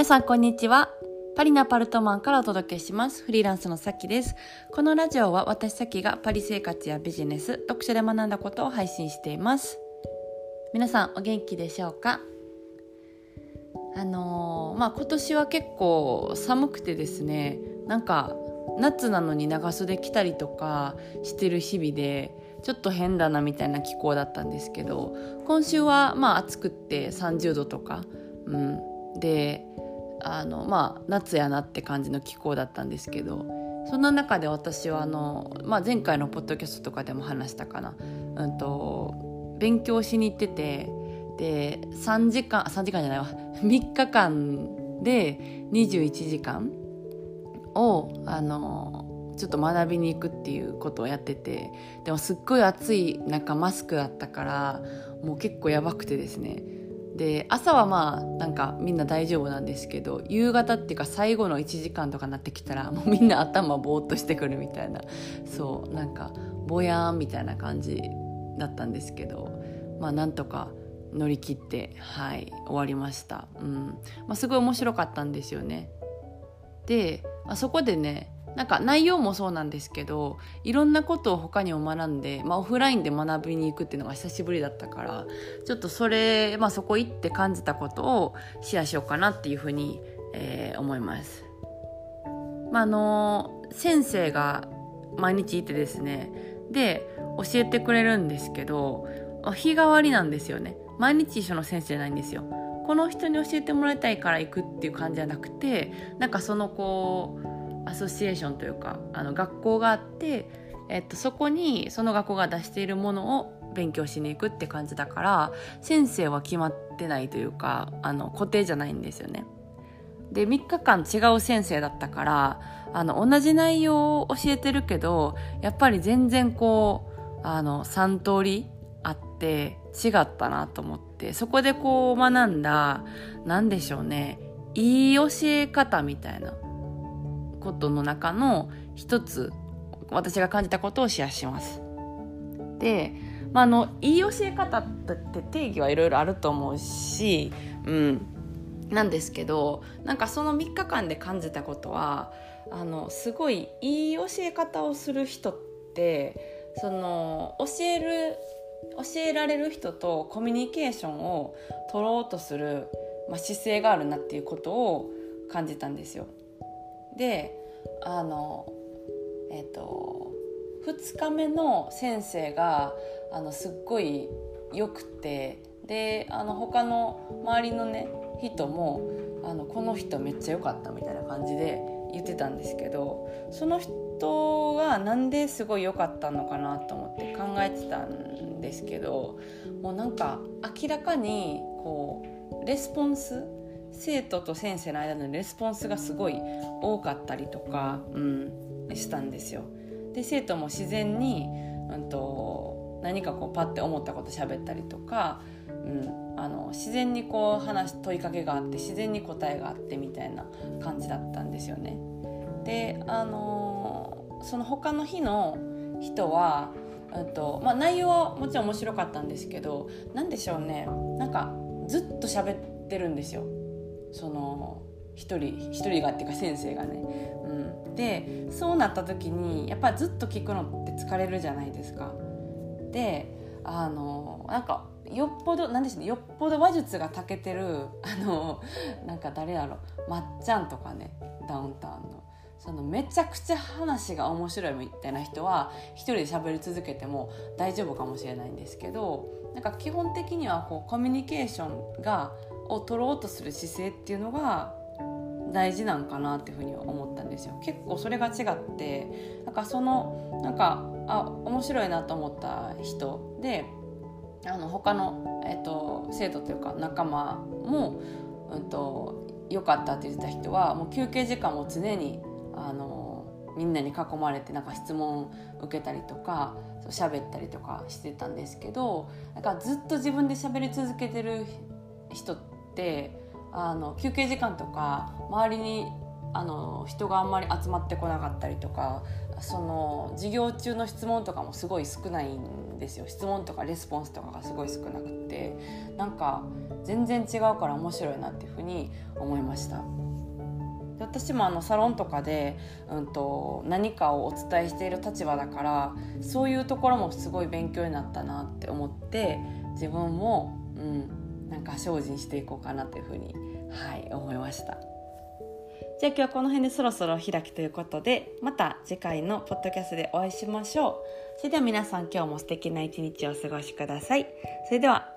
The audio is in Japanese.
皆さんこんにちは。パリのアパルトマンからお届けします。フリーランスのさきです。このラジオは私さきがパリ生活やビジネス読書で学んだことを配信しています。皆さんお元気でしょうか？あのー、まあ今年は結構寒くてですねなんか夏なのに長袖着たりとかしてる日々でちょっと変だなみたいな気候だったんですけど今週はまあ暑くって30度とか、うん、であのまあ夏やなって感じの気候だったんですけどそんな中で私はあの、まあ、前回のポッドキャストとかでも話したかな、うんと、勉強しに行っててで3時間3時間じゃないわ。3日間で21時間をあのちょっと学びに行くっていうことをやっててでもすっごい暑い中マスクだったからもう結構やばくてですね。で朝はまあなんかみんな大丈夫なんですけど夕方っていうか最後の1時間とかなってきたらもうみんな頭ぼーっとしてくるみたいな。そうなんかぼやーんみたいな感じだったんですけどまあなんとか乗り切ってはい終わりました、うん。まあ、すごい面白かったんですよね。であそこでねなんか内容もそうなんですけどいろんなことを他にも学んで、まあ、オフラインで学びに行くっていうのが久しぶりだったからちょっとそれ、まあ、そこ行って感じたことをシェアしようかなっていうふうに、えー、思います。まあ、あの先生が毎日いてですねで教えてくれるんですけど日替わりなんですよね毎日一緒の先生じゃないんですよこの人に教えてもらいたいから行くっていう感じじゃなくてなんかそのこうアソシエーションというかあの学校があって、えっと、そこにその学校が出しているものを勉強しに行くって感じだから先生は決まってないというかあの固定じゃないんですよね。で3日間違う先生だったからあの同じ内容を教えてるけどやっぱり全然こうあの3通りあって違ったなと思ってそこでこう学んだ何でしょうねいい教え方みたいなことの中の一つ私が感じたことをシェアします。で、まあ、あのいい教え方って定義はいろいろあると思うし、うん、なんですけどなんかその3日間で感じたことはあのすごいいい教え方をする人ってその教える教えられる人とコミュニケーションを取ろうとする、まあ、姿勢があるなっていうことを感じたんですよ。であのえっ、と2日目の先生があのすっごいよくてであの他の周りのね人もあのこの人めっちゃ良かったみたいな感じで言ってたんですけどその人がなんですごい良かったのかなと思って考えてたんですけどもうなんか明らかにこうレスポンス生徒と先生の間のレスポンスがすごい多かったりとか、うん、したんですよ。で生徒も自然に、うんと、何かこうパッて思ったこと喋ったりとか、うん、あの自然にこう話問いかけがあって自然に答えがあってみたいな感じだったんですよね。であのその他の日の人は、うんとまあ、内容はもちろん面白かったんですけど何でしょうねなんかずっと喋ってるんですよその一人一人がっていうか先生がね、うん、でそうなった時にやっぱりずっと聞くのって疲れるじゃないですか。であのなんかよっぽどなんでしょうねよっぽど話術が長けてるあのなんか誰だろ。うまっちゃんとかねダウンタウンの。そのめちゃくちゃ話が面白いみたいな人は一人で喋り続けても大丈夫かもしれないんですけどなんか基本的にはこうコミュニケーションがを取ろうとする姿勢っていうのが大事なんかなっていうふうに思ったんですよ。結構それが違ってなんかそのなんかあ面白いなと思った人であの他の、えーと、生徒というか仲間も、うんと、良かったって言ってた人はもう休憩時間も常にあのみんなに囲まれてなんか質問受けたりとか喋ったりとかしてたんですけどなんかずっと自分で喋り続けてる人ってあの休憩時間とか周りにあの人があんまり集まってこなかったりとかその授業中の質問とかもすごい少ないんですよ。質問とかレスポンスとかがすごい少なくて。なんか全然違うから面白いなっていうふうに思いました。私もあのサロンとかで、うんと、何かをお伝えしている立場だからそういうところもすごい勉強になったなって思って自分も、うん、なんか精進していこうかなというふうに、はい、思いました。じゃあ今日はこの辺でそろそろ開きということでまた次回のポッドキャストでお会いしましょうそれでは皆さん今日も素敵な一日をお過ごしくださいそれでは